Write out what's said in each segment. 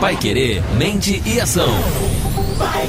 Pai Querer, mente e ação. Vai.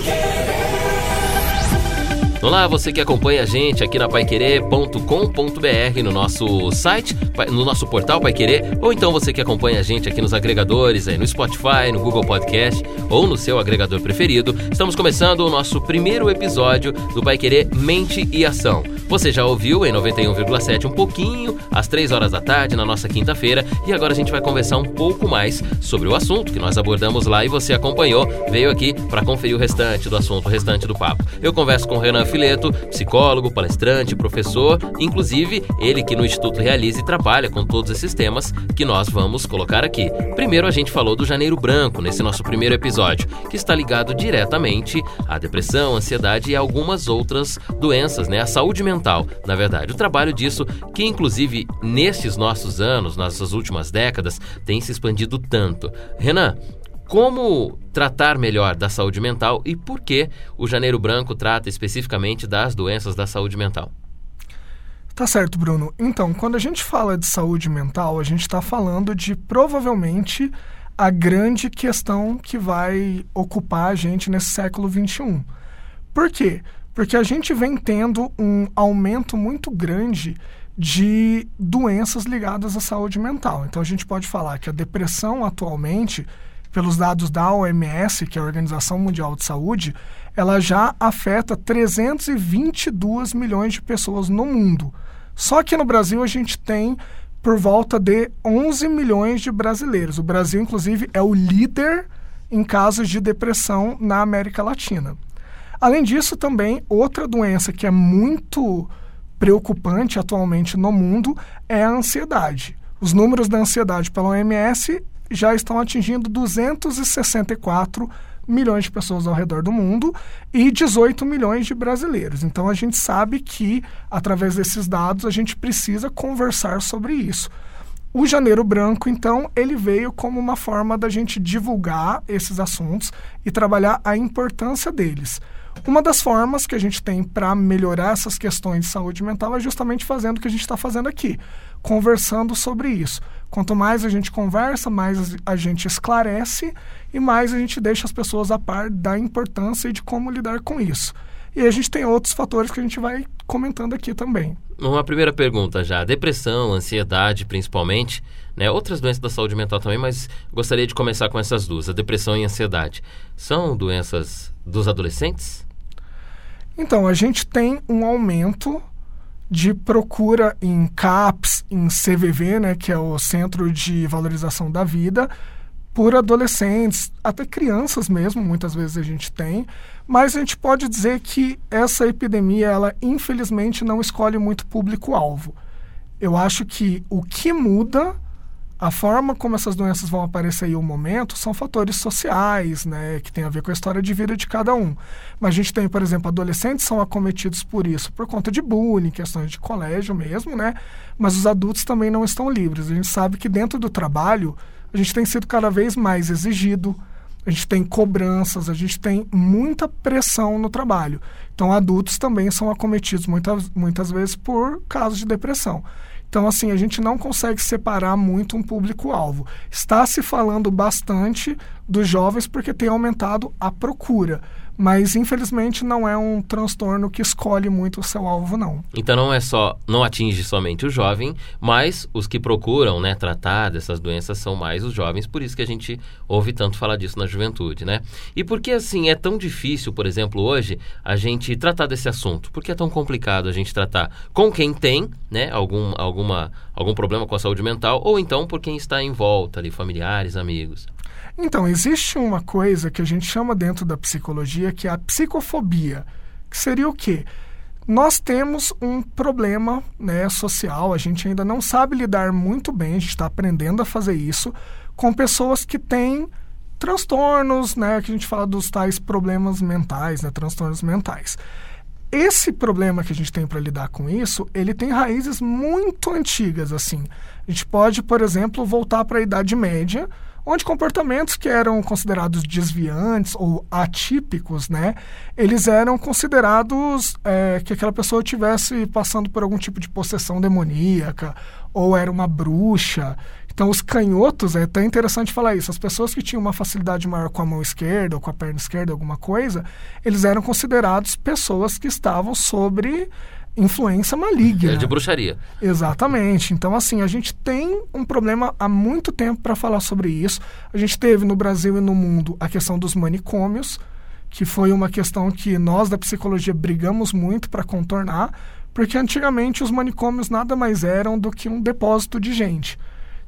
Olá, você que acompanha a gente aqui na paiquerê.com.br no nosso site, no nosso portal Pai Querer, ou então você que acompanha a gente aqui nos agregadores, aí no Spotify, no Google Podcast ou no seu agregador preferido. Estamos começando o nosso primeiro episódio do Pai Querer Mente e Ação. Você já ouviu em 91,7 um pouquinho às 3 horas da tarde na nossa quinta-feira e agora a gente vai conversar um pouco mais sobre o assunto que nós abordamos lá e você acompanhou, veio aqui para conferir o restante do assunto, o restante do papo. Eu converso com Renan Fileto, psicólogo, palestrante, professor, inclusive ele que no Instituto Realize trabalha com todos esses temas que nós vamos colocar aqui. Primeiro a gente falou do Janeiro Branco nesse nosso primeiro episódio, que está ligado diretamente à depressão, ansiedade e algumas outras doenças, né? A saúde mental mental, na verdade. O trabalho disso, que inclusive nesses nossos anos, nessas últimas décadas, tem se expandido tanto. Renan, como tratar melhor da saúde mental e por que o Janeiro Branco trata especificamente das doenças da saúde mental? Tá certo, Bruno. Então, quando a gente fala de saúde mental, a gente está falando de provavelmente a grande questão que vai ocupar a gente nesse século XXI. Por quê? Porque a gente vem tendo um aumento muito grande de doenças ligadas à saúde mental. Então a gente pode falar que a depressão atualmente, pelos dados da OMS, que é a Organização Mundial de Saúde, ela já afeta 322 milhões de pessoas no mundo. Só que no Brasil a gente tem por volta de 11 milhões de brasileiros. O Brasil, inclusive, é o líder em casos de depressão na América Latina. Além disso, também, outra doença que é muito preocupante atualmente no mundo é a ansiedade. Os números da ansiedade pela OMS já estão atingindo 264 milhões de pessoas ao redor do mundo e 18 milhões de brasileiros. Então a gente sabe que, através desses dados, a gente precisa conversar sobre isso. O Janeiro Branco, então, ele veio como uma forma da gente divulgar esses assuntos e trabalhar a importância deles. Uma das formas que a gente tem para melhorar essas questões de saúde mental é justamente fazendo o que a gente está fazendo aqui, conversando sobre isso. Quanto mais a gente conversa, mais a gente esclarece e mais a gente deixa as pessoas a par da importância e de como lidar com isso. E a gente tem outros fatores que a gente vai comentando aqui também. Uma primeira pergunta já. Depressão, ansiedade principalmente, né? outras doenças da saúde mental também, mas gostaria de começar com essas duas, a depressão e a ansiedade. São doenças dos adolescentes? Então, a gente tem um aumento de procura em CAPS, em CVV, né, que é o Centro de Valorização da Vida, por adolescentes, até crianças mesmo, muitas vezes a gente tem, mas a gente pode dizer que essa epidemia, ela infelizmente não escolhe muito público-alvo. Eu acho que o que muda a forma como essas doenças vão aparecer aí o momento são fatores sociais, né, que tem a ver com a história de vida de cada um. Mas a gente tem, por exemplo, adolescentes são acometidos por isso, por conta de bullying, questões de colégio mesmo, né? Mas os adultos também não estão livres. A gente sabe que dentro do trabalho a gente tem sido cada vez mais exigido, a gente tem cobranças, a gente tem muita pressão no trabalho. Então, adultos também são acometidos muitas, muitas vezes por casos de depressão. Então, assim, a gente não consegue separar muito um público-alvo. Está se falando bastante dos jovens porque tem aumentado a procura mas infelizmente não é um transtorno que escolhe muito o seu alvo não. Então não é só não atinge somente o jovem, mas os que procuram, né, tratar dessas doenças são mais os jovens, por isso que a gente ouve tanto falar disso na juventude, né? E por que assim é tão difícil, por exemplo, hoje a gente tratar desse assunto? Por que é tão complicado a gente tratar com quem tem, né, algum alguma algum problema com a saúde mental ou então por quem está em volta ali, familiares, amigos? Então, existe uma coisa que a gente chama dentro da psicologia que é a psicofobia, que seria o quê? Nós temos um problema né, social, a gente ainda não sabe lidar muito bem, a gente está aprendendo a fazer isso, com pessoas que têm transtornos, né, que a gente fala dos tais problemas mentais, né, transtornos mentais. Esse problema que a gente tem para lidar com isso, ele tem raízes muito antigas, assim. A gente pode, por exemplo, voltar para a Idade Média, onde comportamentos que eram considerados desviantes ou atípicos, né, eles eram considerados é, que aquela pessoa estivesse passando por algum tipo de possessão demoníaca ou era uma bruxa. Então, os canhotos, é até interessante falar isso, as pessoas que tinham uma facilidade maior com a mão esquerda ou com a perna esquerda, alguma coisa, eles eram considerados pessoas que estavam sobre influência maligna. É de bruxaria. Exatamente. Então, assim, a gente tem um problema há muito tempo para falar sobre isso. A gente teve no Brasil e no mundo a questão dos manicômios, que foi uma questão que nós da psicologia brigamos muito para contornar, porque antigamente os manicômios nada mais eram do que um depósito de gente.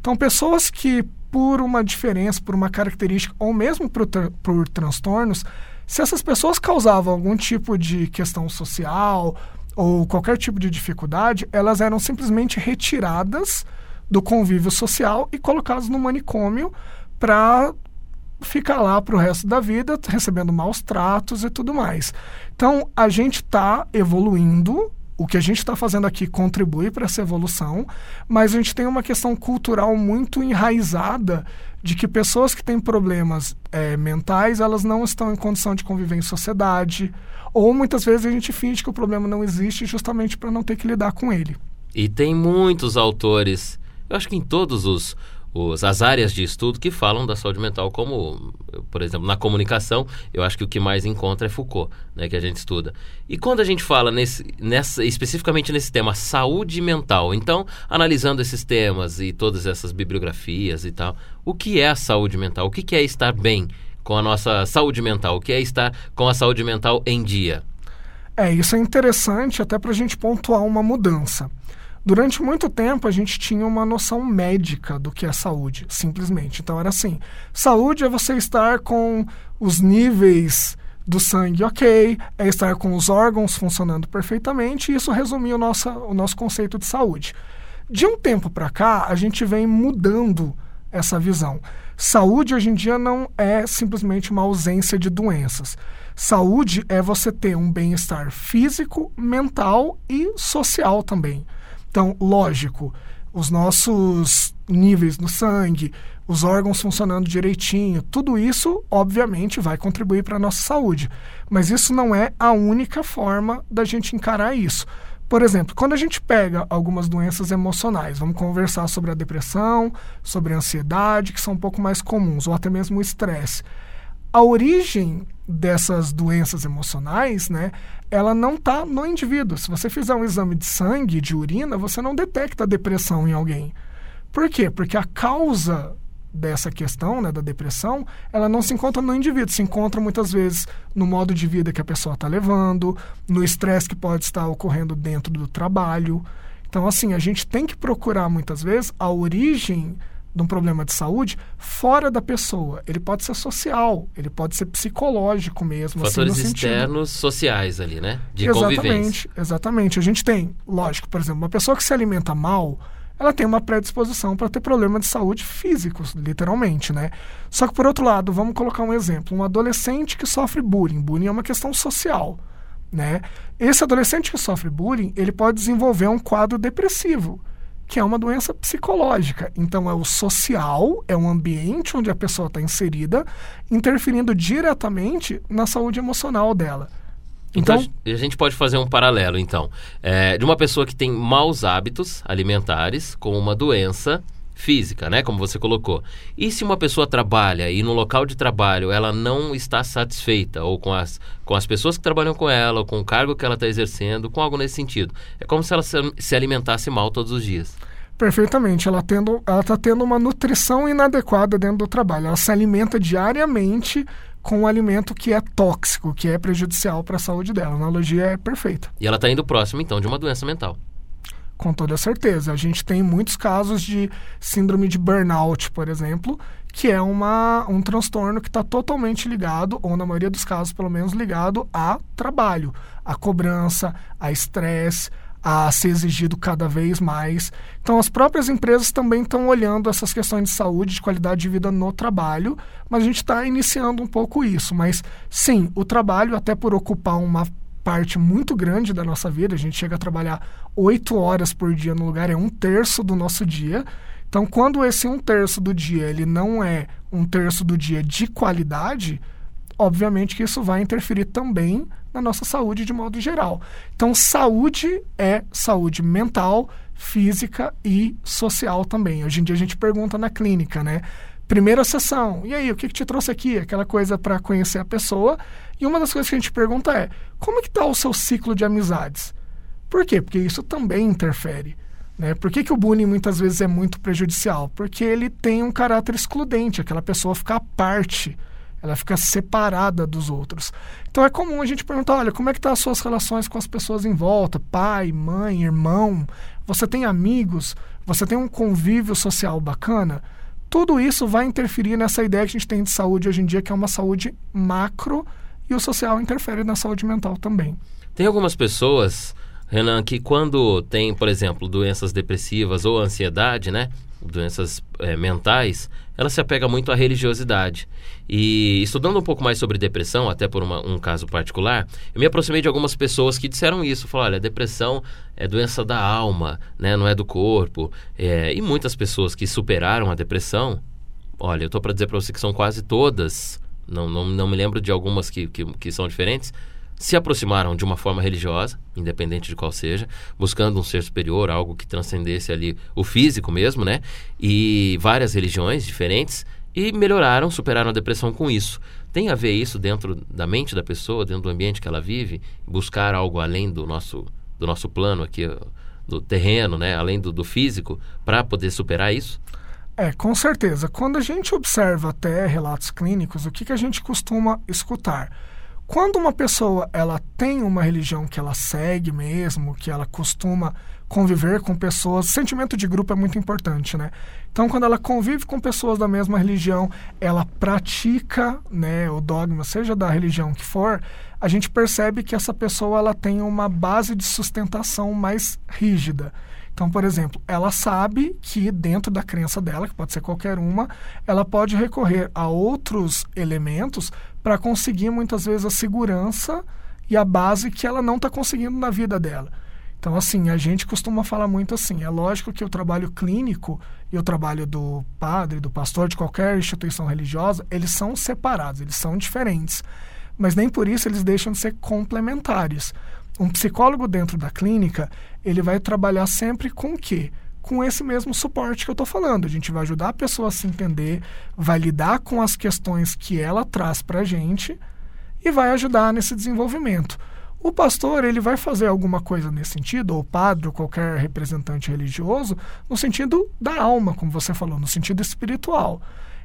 Então, pessoas que, por uma diferença, por uma característica, ou mesmo por, por transtornos, se essas pessoas causavam algum tipo de questão social ou qualquer tipo de dificuldade, elas eram simplesmente retiradas do convívio social e colocadas no manicômio para ficar lá para o resto da vida recebendo maus tratos e tudo mais. Então a gente está evoluindo. O que a gente está fazendo aqui contribui para essa evolução, mas a gente tem uma questão cultural muito enraizada de que pessoas que têm problemas é, mentais elas não estão em condição de conviver em sociedade, ou muitas vezes a gente finge que o problema não existe justamente para não ter que lidar com ele. E tem muitos autores, eu acho que em todos os, os, as áreas de estudo que falam da saúde mental, como, por exemplo, na comunicação, eu acho que o que mais encontra é Foucault, né, que a gente estuda. E quando a gente fala nesse, nessa, especificamente nesse tema, saúde mental, então, analisando esses temas e todas essas bibliografias e tal, o que é a saúde mental? O que, que é estar bem com a nossa saúde mental? O que é estar com a saúde mental em dia? É, isso é interessante até para a gente pontuar uma mudança. Durante muito tempo a gente tinha uma noção médica do que é saúde, simplesmente. Então era assim: saúde é você estar com os níveis do sangue ok, é estar com os órgãos funcionando perfeitamente, e isso resumia o nosso, o nosso conceito de saúde. De um tempo para cá, a gente vem mudando essa visão. Saúde hoje em dia não é simplesmente uma ausência de doenças. Saúde é você ter um bem-estar físico, mental e social também. Então, lógico, os nossos níveis no sangue, os órgãos funcionando direitinho, tudo isso, obviamente, vai contribuir para a nossa saúde. Mas isso não é a única forma da gente encarar isso. Por exemplo, quando a gente pega algumas doenças emocionais, vamos conversar sobre a depressão, sobre a ansiedade, que são um pouco mais comuns, ou até mesmo o estresse. A origem dessas doenças emocionais, né, ela não está no indivíduo. Se você fizer um exame de sangue, de urina, você não detecta depressão em alguém. Por quê? Porque a causa dessa questão, né, da depressão, ela não se encontra no indivíduo, se encontra muitas vezes no modo de vida que a pessoa está levando, no estresse que pode estar ocorrendo dentro do trabalho. Então, assim, a gente tem que procurar muitas vezes a origem de um problema de saúde fora da pessoa. Ele pode ser social, ele pode ser psicológico mesmo. Assim, Fatores assim, externos sociais ali, né? De exatamente, convivência. Exatamente. A gente tem, lógico, por exemplo, uma pessoa que se alimenta mal, ela tem uma predisposição para ter problema de saúde físicos, literalmente, né? Só que por outro lado, vamos colocar um exemplo, um adolescente que sofre bullying. Bullying é uma questão social, né? Esse adolescente que sofre bullying, ele pode desenvolver um quadro depressivo que é uma doença psicológica. Então, é o social, é um ambiente onde a pessoa está inserida, interferindo diretamente na saúde emocional dela. Então, então, a gente pode fazer um paralelo, então, é, de uma pessoa que tem maus hábitos alimentares com uma doença física, né, como você colocou. E se uma pessoa trabalha e no local de trabalho ela não está satisfeita ou com as, com as pessoas que trabalham com ela, ou com o cargo que ela está exercendo, com algo nesse sentido. É como se ela se, se alimentasse mal todos os dias. Perfeitamente. Ela tendo, ela está tendo uma nutrição inadequada dentro do trabalho. Ela se alimenta diariamente com um alimento que é tóxico, que é prejudicial para a saúde dela. A analogia é perfeita. E ela está indo próximo, então, de uma doença mental. Com toda certeza. A gente tem muitos casos de síndrome de burnout, por exemplo, que é uma, um transtorno que está totalmente ligado, ou na maioria dos casos, pelo menos, ligado a trabalho, a cobrança, a estresse, a ser exigido cada vez mais. Então, as próprias empresas também estão olhando essas questões de saúde, de qualidade de vida no trabalho, mas a gente está iniciando um pouco isso. Mas, sim, o trabalho, até por ocupar uma parte muito grande da nossa vida. A gente chega a trabalhar oito horas por dia no lugar, é um terço do nosso dia. Então, quando esse um terço do dia ele não é um terço do dia de qualidade, obviamente que isso vai interferir também na nossa saúde de modo geral. Então, saúde é saúde mental, física e social também. Hoje em dia a gente pergunta na clínica, né? Primeira sessão, e aí, o que, que te trouxe aqui? Aquela coisa para conhecer a pessoa. E uma das coisas que a gente pergunta é: como é que está o seu ciclo de amizades? Por quê? Porque isso também interfere. Né? Por que, que o bullying muitas vezes é muito prejudicial? Porque ele tem um caráter excludente, aquela pessoa fica à parte, ela fica separada dos outros. Então é comum a gente perguntar, olha, como é que estão tá as suas relações com as pessoas em volta? Pai, mãe, irmão? Você tem amigos? Você tem um convívio social bacana? Tudo isso vai interferir nessa ideia que a gente tem de saúde hoje em dia, que é uma saúde macro, e o social interfere na saúde mental também. Tem algumas pessoas Renan, que quando tem, por exemplo, doenças depressivas ou ansiedade, né? Doenças é, mentais, ela se apega muito à religiosidade. E estudando um pouco mais sobre depressão, até por uma, um caso particular, eu me aproximei de algumas pessoas que disseram isso. Falaram, olha, depressão é doença da alma, né? Não é do corpo. É, e muitas pessoas que superaram a depressão, olha, eu estou para dizer para você que são quase todas, não, não, não me lembro de algumas que, que, que são diferentes, se aproximaram de uma forma religiosa, independente de qual seja, buscando um ser superior, algo que transcendesse ali o físico mesmo, né? E várias religiões diferentes e melhoraram, superaram a depressão com isso. Tem a ver isso dentro da mente da pessoa, dentro do ambiente que ela vive, buscar algo além do nosso do nosso plano aqui, do terreno, né? Além do, do físico, para poder superar isso? É, com certeza. Quando a gente observa até relatos clínicos, o que, que a gente costuma escutar? Quando uma pessoa ela tem uma religião que ela segue mesmo, que ela costuma conviver com pessoas, sentimento de grupo é muito importante, né? Então, quando ela convive com pessoas da mesma religião, ela pratica, né, o dogma, seja da religião que for, a gente percebe que essa pessoa ela tem uma base de sustentação mais rígida. Então, por exemplo, ela sabe que dentro da crença dela, que pode ser qualquer uma, ela pode recorrer a outros elementos para conseguir muitas vezes a segurança e a base que ela não está conseguindo na vida dela. Então, assim, a gente costuma falar muito assim. É lógico que o trabalho clínico e o trabalho do padre, do pastor, de qualquer instituição religiosa, eles são separados, eles são diferentes. Mas nem por isso eles deixam de ser complementares. Um psicólogo dentro da clínica, ele vai trabalhar sempre com o quê? Com esse mesmo suporte que eu estou falando. A gente vai ajudar a pessoa a se entender, vai lidar com as questões que ela traz para a gente e vai ajudar nesse desenvolvimento. O pastor ele vai fazer alguma coisa nesse sentido, ou o padre, ou qualquer representante religioso, no sentido da alma, como você falou, no sentido espiritual.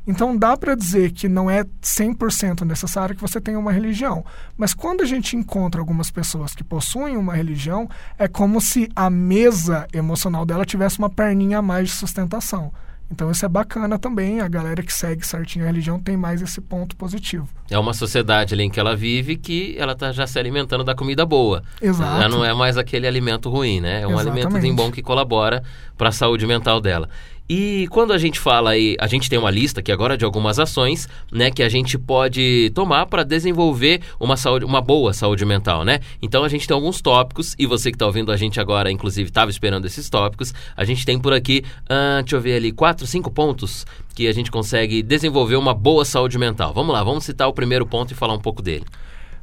Então dá para dizer que não é 100% necessário que você tenha uma religião, mas quando a gente encontra algumas pessoas que possuem uma religião, é como se a mesa emocional dela tivesse uma perninha a mais de sustentação. Então isso é bacana também, a galera que segue certinho a religião tem mais esse ponto positivo. É uma sociedade ali em que ela vive que ela está já se alimentando da comida boa. Exato. Já não é mais aquele alimento ruim, né? É um Exatamente. alimento bom que colabora para a saúde mental dela. E quando a gente fala aí, a gente tem uma lista aqui agora de algumas ações, né, que a gente pode tomar para desenvolver uma saúde, uma boa saúde mental, né? Então a gente tem alguns tópicos e você que está ouvindo a gente agora, inclusive, estava esperando esses tópicos. A gente tem por aqui, uh, deixa eu ver ali, quatro, cinco pontos que a gente consegue desenvolver uma boa saúde mental. Vamos lá, vamos citar o primeiro ponto e falar um pouco dele.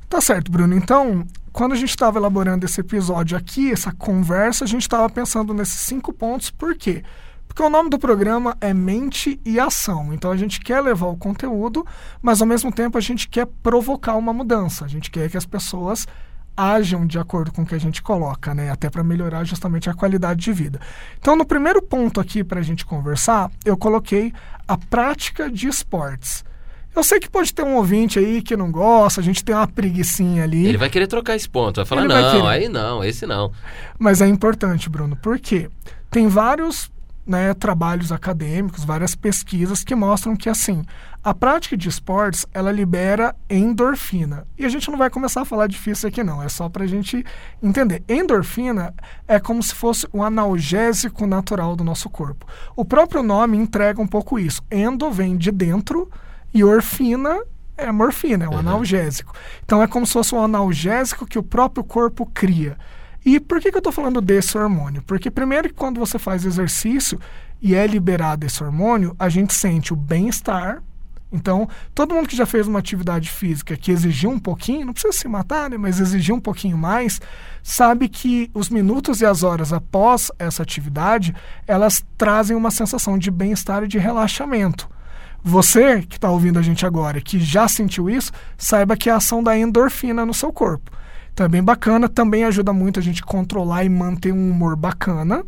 Tá certo, Bruno. Então, quando a gente estava elaborando esse episódio aqui, essa conversa, a gente estava pensando nesses cinco pontos, por quê? Porque o nome do programa é Mente e Ação. Então a gente quer levar o conteúdo, mas ao mesmo tempo a gente quer provocar uma mudança. A gente quer que as pessoas ajam de acordo com o que a gente coloca, né? Até para melhorar justamente a qualidade de vida. Então, no primeiro ponto aqui para a gente conversar, eu coloquei a prática de esportes. Eu sei que pode ter um ouvinte aí que não gosta, a gente tem uma preguiçinha ali. Ele vai querer trocar esse ponto, vai falar, Ele não, vai aí não, esse não. Mas é importante, Bruno, porque tem vários né, trabalhos acadêmicos, várias pesquisas que mostram que assim a prática de esportes ela libera endorfina. E a gente não vai começar a falar difícil aqui não, é só para a gente entender. Endorfina é como se fosse o analgésico natural do nosso corpo. O próprio nome entrega um pouco isso. Endo vem de dentro e orfina é morfina, é um uhum. analgésico. Então é como se fosse um analgésico que o próprio corpo cria. E por que, que eu estou falando desse hormônio? Porque, primeiro, que quando você faz exercício e é liberado esse hormônio, a gente sente o bem-estar Então, todo mundo que já fez uma atividade física que exigiu um pouquinho, não precisa se matar, né, mas exigiu um pouquinho mais, sabe que os minutos e as horas após essa atividade, elas trazem uma sensação de bem-estar e de relaxamento. Você que está ouvindo a gente agora, que já sentiu isso, saiba que é a ação da endorfina no seu corpo. Então é bem bacana, também ajuda muito a gente controlar e manter um humor bacana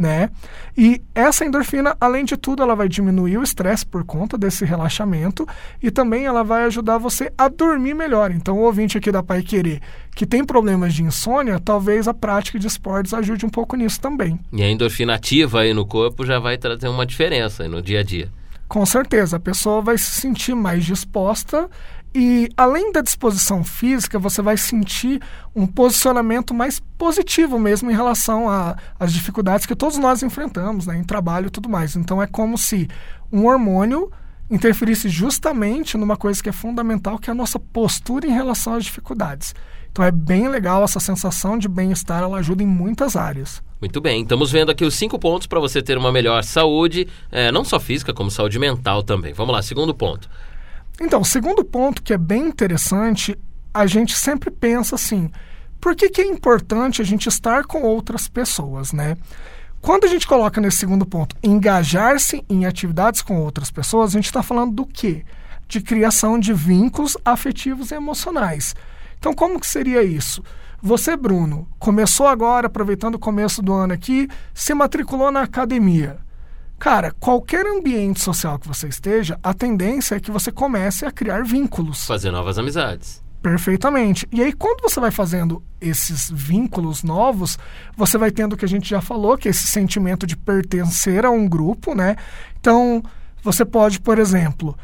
né? E essa endorfina, além de tudo, ela vai diminuir o estresse por conta desse relaxamento e também ela vai ajudar você a dormir melhor. Então, o ouvinte aqui da Pai Querer que tem problemas de insônia, talvez a prática de esportes ajude um pouco nisso também. E a endorfina ativa aí no corpo já vai trazer uma diferença no dia a dia. Com certeza, a pessoa vai se sentir mais disposta e além da disposição física, você vai sentir um posicionamento mais positivo mesmo em relação às dificuldades que todos nós enfrentamos né, em trabalho e tudo mais. Então é como se um hormônio interferisse justamente numa coisa que é fundamental, que é a nossa postura em relação às dificuldades. Então é bem legal essa sensação de bem-estar, ela ajuda em muitas áreas. Muito bem, estamos vendo aqui os cinco pontos para você ter uma melhor saúde, é, não só física, como saúde mental também. Vamos lá, segundo ponto. Então, segundo ponto que é bem interessante, a gente sempre pensa assim: por que, que é importante a gente estar com outras pessoas, né? Quando a gente coloca nesse segundo ponto, engajar-se em atividades com outras pessoas, a gente está falando do quê? De criação de vínculos afetivos e emocionais. Então, como que seria isso? Você, Bruno, começou agora, aproveitando o começo do ano aqui, se matriculou na academia. Cara, qualquer ambiente social que você esteja, a tendência é que você comece a criar vínculos. Fazer novas amizades. Perfeitamente. E aí, quando você vai fazendo esses vínculos novos, você vai tendo o que a gente já falou, que é esse sentimento de pertencer a um grupo, né? Então, você pode, por exemplo,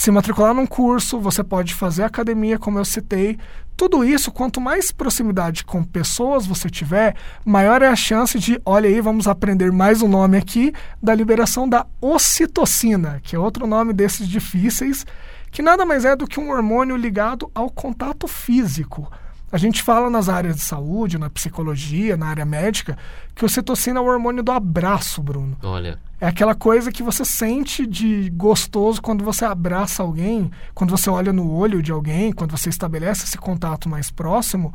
se matricular num curso, você pode fazer academia, como eu citei. Tudo isso, quanto mais proximidade com pessoas você tiver, maior é a chance de, olha aí, vamos aprender mais um nome aqui, da liberação da ocitocina, que é outro nome desses difíceis, que nada mais é do que um hormônio ligado ao contato físico. A gente fala nas áreas de saúde, na psicologia, na área médica, que o citocina é o hormônio do abraço, Bruno. Olha. É aquela coisa que você sente de gostoso quando você abraça alguém, quando você olha no olho de alguém, quando você estabelece esse contato mais próximo.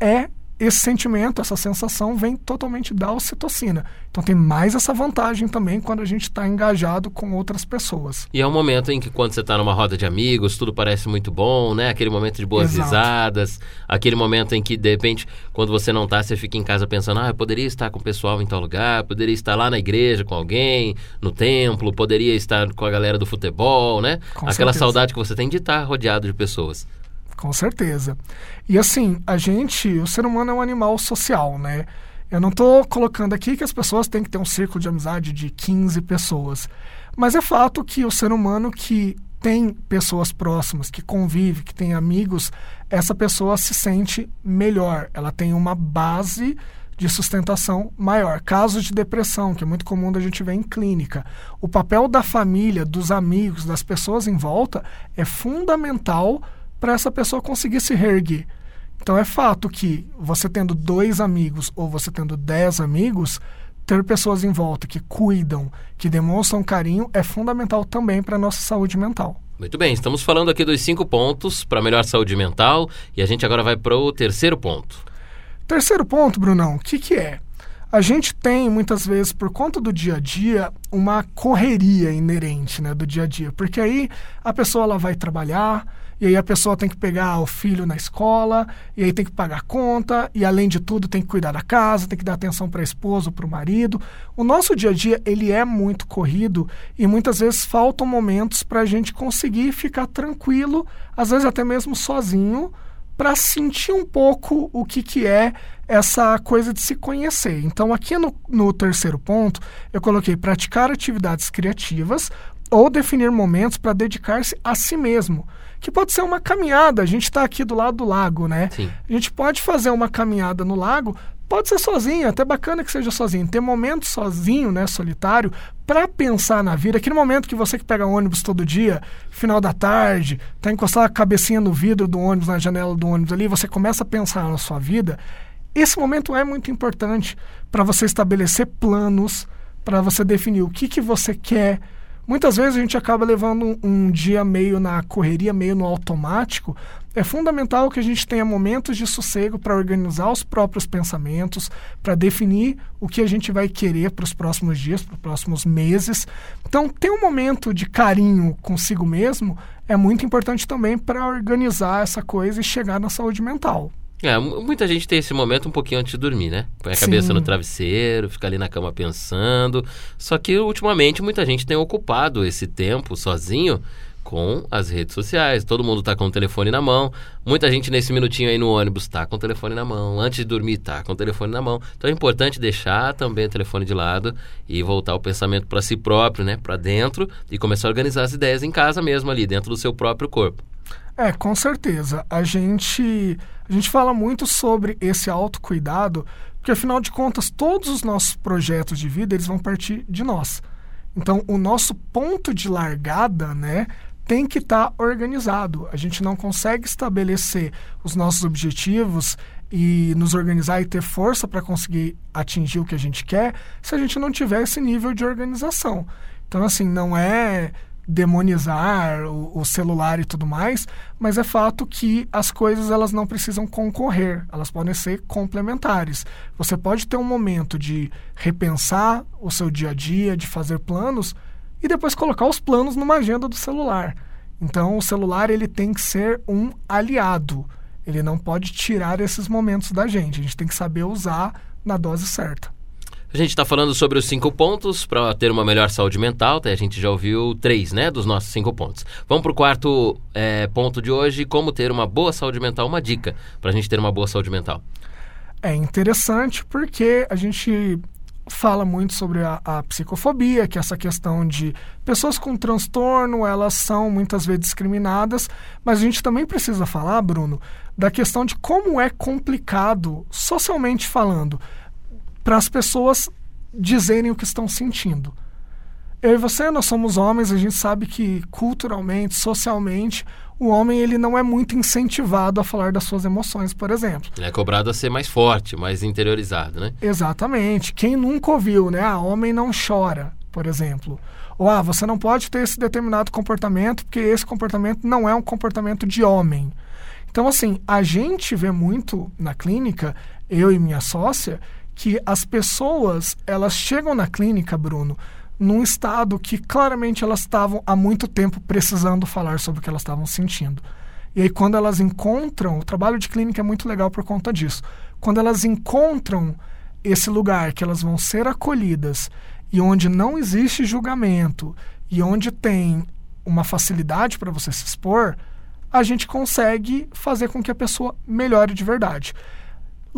É esse sentimento, essa sensação vem totalmente da ocitocina. Então tem mais essa vantagem também quando a gente está engajado com outras pessoas. E é um momento em que quando você está numa roda de amigos, tudo parece muito bom, né? Aquele momento de boas Exato. risadas, aquele momento em que de repente, quando você não está, você fica em casa pensando, ah, eu poderia estar com o pessoal em tal lugar, poderia estar lá na igreja com alguém, no templo, poderia estar com a galera do futebol, né? Com Aquela certeza. saudade que você tem de estar rodeado de pessoas. Com certeza. E assim, a gente, o ser humano é um animal social, né? Eu não estou colocando aqui que as pessoas têm que ter um círculo de amizade de 15 pessoas. Mas é fato que o ser humano que tem pessoas próximas, que convive, que tem amigos, essa pessoa se sente melhor. Ela tem uma base de sustentação maior. Casos de depressão, que é muito comum da gente ver em clínica. O papel da família, dos amigos, das pessoas em volta é fundamental para essa pessoa conseguir se reerguer. Então é fato que você tendo dois amigos ou você tendo dez amigos, ter pessoas em volta que cuidam, que demonstram carinho é fundamental também para a nossa saúde mental. Muito bem, estamos falando aqui dos cinco pontos para melhor saúde mental e a gente agora vai para o terceiro ponto. Terceiro ponto, Brunão, o que, que é? A gente tem, muitas vezes, por conta do dia a dia, uma correria inerente né, do dia a dia. Porque aí a pessoa ela vai trabalhar, e aí a pessoa tem que pegar o filho na escola, e aí tem que pagar conta, e além de tudo tem que cuidar da casa, tem que dar atenção para a esposa, para o marido. O nosso dia a dia ele é muito corrido e muitas vezes faltam momentos para a gente conseguir ficar tranquilo, às vezes até mesmo sozinho, para sentir um pouco o que, que é essa coisa de se conhecer. Então, aqui no, no terceiro ponto, eu coloquei praticar atividades criativas ou definir momentos para dedicar-se a si mesmo que pode ser uma caminhada. A gente está aqui do lado do lago, né? Sim. A gente pode fazer uma caminhada no lago, pode ser sozinho, até bacana que seja sozinho. Ter momentos sozinho, né, solitário, para pensar na vida. Aquele momento que você que pega ônibus todo dia, final da tarde, tá encostado a cabecinha no vidro do ônibus, na janela do ônibus ali, você começa a pensar na sua vida. Esse momento é muito importante para você estabelecer planos, para você definir o que, que você quer, Muitas vezes a gente acaba levando um, dia meio na correria, meio no automático. É fundamental que a gente tenha momentos de sossego para organizar os próprios pensamentos, para definir o que a gente vai querer para os próximos dias, para os próximos meses. Então, ter um momento de carinho consigo mesmo é muito importante também para organizar essa coisa e chegar na saúde mental. É, muita gente tem esse momento um pouquinho antes de dormir, né? Põe a Sim. cabeça no travesseiro, fica ali na cama pensando. Só que ultimamente muita gente tem ocupado esse tempo sozinho com as redes sociais. Todo mundo está com o telefone na mão. Muita gente nesse minutinho aí no ônibus está com o telefone na mão. Antes de dormir está com o telefone na mão. Então é importante deixar também o telefone de lado e voltar o pensamento para si próprio, né? Para dentro e começar a organizar as ideias em casa mesmo ali, dentro do seu próprio corpo. É, com certeza. A gente, a gente fala muito sobre esse autocuidado, porque afinal de contas, todos os nossos projetos de vida, eles vão partir de nós. Então, o nosso ponto de largada, né, tem que estar tá organizado. A gente não consegue estabelecer os nossos objetivos e nos organizar e ter força para conseguir atingir o que a gente quer se a gente não tiver esse nível de organização. Então, assim, não é demonizar o, o, celular e tudo mais, mas é fato que as coisas elas não precisam concorrer, elas podem ser complementares. Você pode ter um momento de repensar o seu dia a dia, de fazer planos e depois colocar os planos numa agenda do celular. Então o celular ele tem que ser um aliado. Ele não pode tirar esses momentos da gente. A gente tem que saber usar na dose certa. A gente está falando sobre os cinco pontos para ter uma melhor saúde mental. A gente já ouviu três, né, dos nossos cinco pontos. Vamos para o quarto é, ponto de hoje: como ter uma boa saúde mental. Uma dica para a gente ter uma boa saúde mental. É interessante porque a gente fala muito sobre a, a, psicofobia, que é essa questão de pessoas com transtorno, elas são muitas vezes discriminadas, mas a gente também precisa falar, Bruno, da questão de como é complicado, socialmente falando, para as pessoas dizerem o que estão sentindo. Eu e você, nós somos homens, a gente sabe que culturalmente, socialmente, o homem ele não é muito incentivado a falar das suas emoções, por exemplo. Ele é cobrado a ser mais forte, mais interiorizado, né? Exatamente. Quem nunca ouviu, né? Ah, homem não chora, por exemplo. Ou ah, você não pode ter esse determinado comportamento porque esse comportamento não é um comportamento de homem. Então, assim, a gente vê muito na clínica, eu e minha sócia, que as pessoas elas chegam na clínica, Bruno, num estado que claramente elas estavam há muito tempo precisando falar sobre o que elas estavam sentindo. E aí quando elas encontram, o trabalho de clínica é muito legal por conta disso. Quando elas encontram esse lugar que elas vão ser acolhidas e onde não existe julgamento e onde tem uma facilidade para você se expor, a gente consegue fazer com que a pessoa melhore de verdade.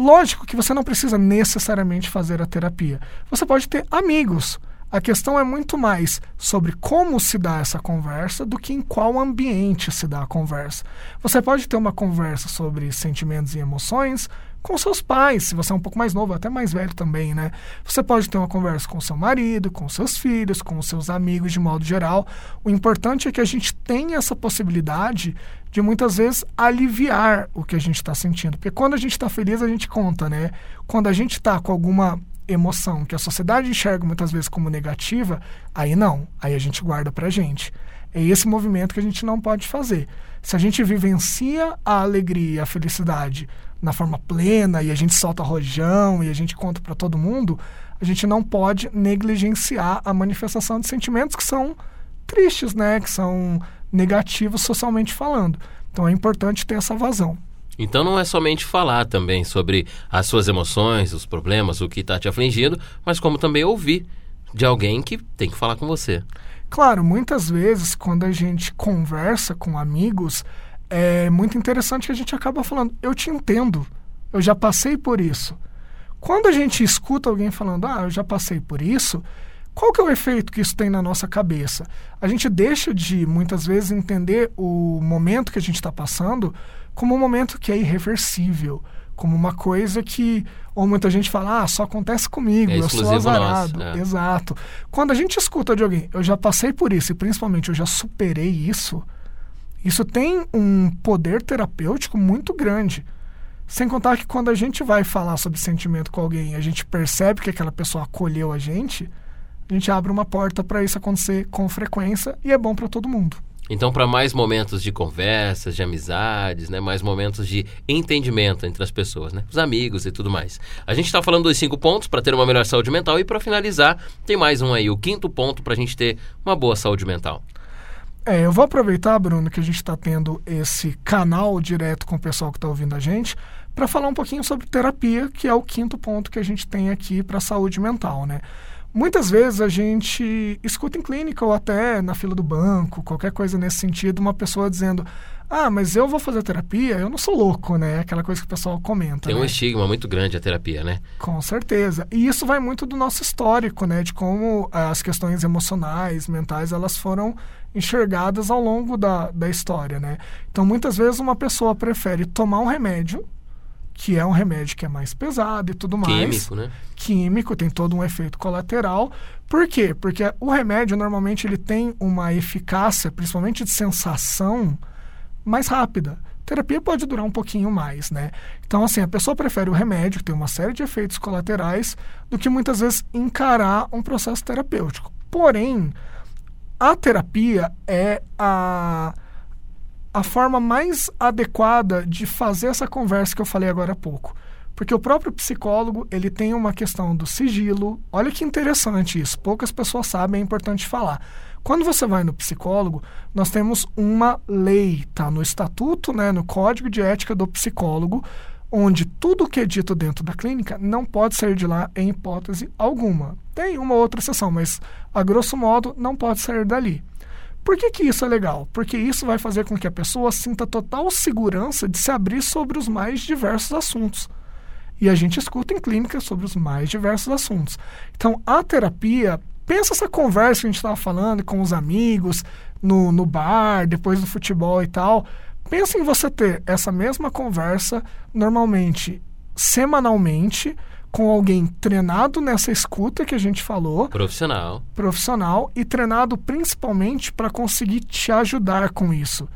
Lógico que você não precisa necessariamente fazer a terapia. Você pode ter amigos. A questão é muito mais sobre como se dá essa conversa do que em qual ambiente se dá a conversa. Você pode ter uma conversa sobre sentimentos e emoções com seus pais, se você é um pouco mais novo, até mais velho também, né? Você pode ter uma conversa com seu marido, com seus filhos, com seus amigos de modo geral. O importante é que a gente tenha essa possibilidade de muitas vezes aliviar o que a gente está sentindo. Porque quando a gente está feliz, a gente conta, né? Quando a gente está com alguma emoção que a sociedade enxerga muitas vezes como negativa, aí não, aí a gente guarda pra gente. É esse movimento que a gente não pode fazer. Se a gente vivencia a alegria a felicidade na forma plena e a gente solta rojão e a gente conta para todo mundo, a gente não pode negligenciar a manifestação de sentimentos que são tristes, né? Que são negativos socialmente falando. Então é importante ter essa vazão. Então não é somente falar também sobre as suas emoções, os problemas, o que está te afligindo, mas como também ouvir de alguém que tem que falar com você. Claro, muitas vezes quando a gente conversa com amigos, é muito interessante que a gente acaba falando: eu te entendo, eu já passei por isso. Quando a gente escuta alguém falando: ah, eu já passei por isso, qual que é o efeito que isso tem na nossa cabeça? A gente deixa de, muitas vezes, entender o momento que a gente está passando como um momento que é irreversível, como uma coisa que, ou muita gente fala, ah, só acontece comigo, é eu sou azarado. Nosso, é. Exato. Quando a gente escuta de alguém, eu já passei por isso e principalmente eu já superei isso, isso tem um poder terapêutico muito grande. Sem contar que quando a gente vai falar sobre sentimento com alguém, a gente percebe que aquela pessoa acolheu a gente, a gente abre uma porta para isso acontecer com frequência e é bom para todo mundo. Então, para mais momentos de conversas, de amizades, né? mais momentos de entendimento entre as pessoas, né? os amigos e tudo mais. A gente está falando dos cinco pontos para ter uma melhor saúde mental e para finalizar, tem mais um aí, o quinto ponto para a gente ter uma boa saúde mental. É, eu vou aproveitar, Bruno, que a gente está tendo esse canal direto com o pessoal que está ouvindo a gente, para falar um pouquinho sobre terapia, que é o quinto ponto que a gente tem aqui para a saúde mental, né? Muitas vezes a gente escuta em clínica ou até na fila do banco, qualquer coisa nesse sentido, uma pessoa dizendo: Ah, mas eu vou fazer terapia, eu não sou louco, né? Aquela coisa que o pessoal comenta. Tem né? um estigma muito grande a terapia, né? Com certeza. E isso vai muito do nosso histórico, né? De como as questões emocionais, mentais, elas foram enxergadas ao longo da, da história, né? Então, muitas vezes uma pessoa prefere tomar um remédio que é um remédio que é mais pesado e tudo mais. Químico, né? Químico, tem todo um efeito colateral. Por quê? Porque o remédio normalmente ele tem uma eficácia, principalmente de sensação, mais rápida. A terapia pode durar um pouquinho mais, né? Então, assim, a pessoa prefere o remédio, que tem uma série de efeitos colaterais, do que muitas vezes encarar um processo terapêutico. Porém, a terapia é a a forma mais adequada de fazer essa conversa que eu falei agora há pouco. Porque o próprio psicólogo, ele tem uma questão do sigilo. Olha que interessante isso. Poucas pessoas sabem, é importante falar. Quando você vai no psicólogo, nós temos uma lei, tá no estatuto, né, no código de ética do psicólogo, onde tudo que é dito dentro da clínica não pode sair de lá em hipótese alguma. Tem uma outra exceção, mas a grosso modo não pode sair dali. Por que, que isso é legal? Porque isso vai fazer com que a pessoa sinta total segurança de se abrir sobre os mais diversos assuntos. E a gente escuta em clínica sobre os mais diversos assuntos. Então, a terapia, pensa essa conversa que a gente estava falando com os amigos, no, no bar, depois do futebol e tal. Pensa em você ter essa mesma conversa normalmente semanalmente com alguém treinado nessa escuta que a gente falou. Profissional. Profissional e treinado principalmente para conseguir te ajudar com isso.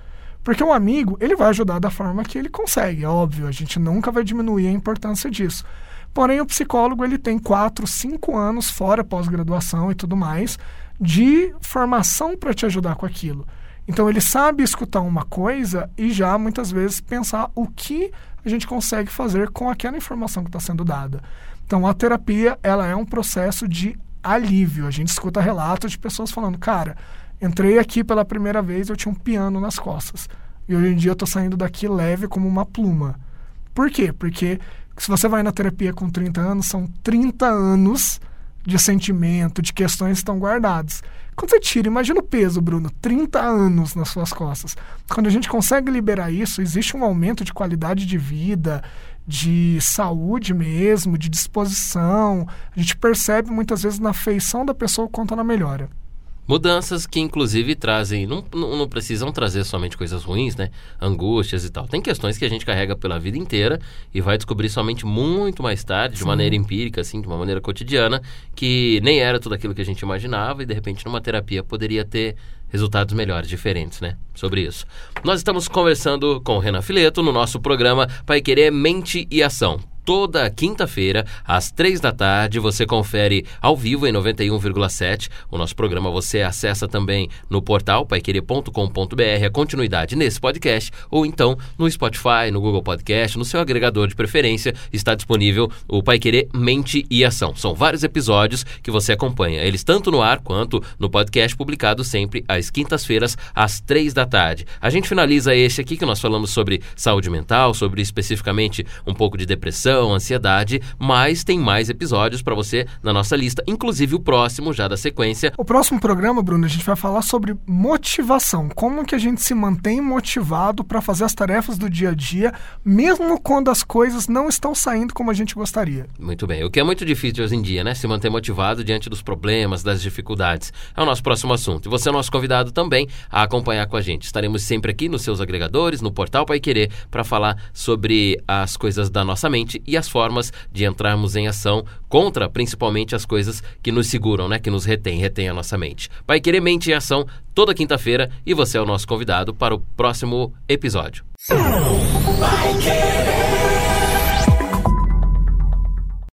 Porque um amigo, ele vai ajudar da forma que ele consegue, é óbvio, a gente nunca vai diminuir a importância disso. Porém, o psicólogo, ele tem quatro, cinco anos, fora pós-graduação e tudo mais, de formação para te ajudar com aquilo. Então, ele sabe escutar uma coisa e já, muitas vezes, pensar o que a gente consegue fazer com aquela informação que está sendo dada. Então, a terapia ela é um processo de alívio. A gente escuta relatos de pessoas falando, cara, entrei aqui pela primeira vez, eu tinha um piano nas costas. E hoje em dia eu estou saindo daqui leve como uma pluma. Por quê? Porque se você vai na terapia com 30 anos, são 30 anos de sentimento, de questões que estão guardadas. Quando você tira, imagina o peso, Bruno, 30 anos nas suas costas. Quando a gente consegue liberar isso, existe um aumento de qualidade de vida, de saúde mesmo, de disposição. A gente percebe muitas vezes na feição da pessoa quanto ela melhora. Mudanças que, inclusive, trazem. Não, não, precisam trazer somente coisas ruins, né? Angústias e tal. Tem questões que a gente carrega pela vida inteira e vai descobrir somente muito mais tarde, Sim. de maneira empírica, assim, de uma maneira cotidiana, que nem era tudo aquilo que a gente imaginava e, de repente, numa terapia poderia ter resultados melhores, diferentes, né? Sobre isso. Nós estamos conversando com o Renan Fileto no nosso programa Pai Querer Mente e Ação toda quinta-feira, às três da tarde. Você confere ao vivo em 91,7. O nosso programa você acessa também no portal paiquerer.com.br, a continuidade nesse podcast, ou então no Spotify, no Google Podcast, no seu agregador de preferência, está disponível o Pai Querer Mente e Ação. São vários episódios que você acompanha, eles tanto no ar quanto no podcast publicado sempre às quintas-feiras, às três da tarde. A gente finaliza esse aqui que nós falamos sobre saúde mental, sobre especificamente um pouco de depressão depressão, ansiedade, mas tem mais episódios para você na nossa lista, inclusive o próximo já da sequência. O próximo programa, Bruno, a gente vai falar sobre motivação, como que a gente se mantém motivado para fazer as tarefas do dia a dia, mesmo quando as coisas não estão saindo como a gente gostaria. Muito bem. O que é muito difícil hoje em dia, né? Se manter motivado diante dos problemas, das dificuldades. É o nosso próximo assunto. E você é nosso convidado também a acompanhar com a gente. Estaremos sempre aqui nos seus agregadores, no portal Pai Querer, para falar sobre as coisas da nossa mente e as formas de entrarmos em ação contra principalmente as coisas que nos seguram, né? Que nos retém, retém a nossa mente. Vai querer mente em ação toda quinta-feira e você é o nosso convidado para o próximo episódio. Querer.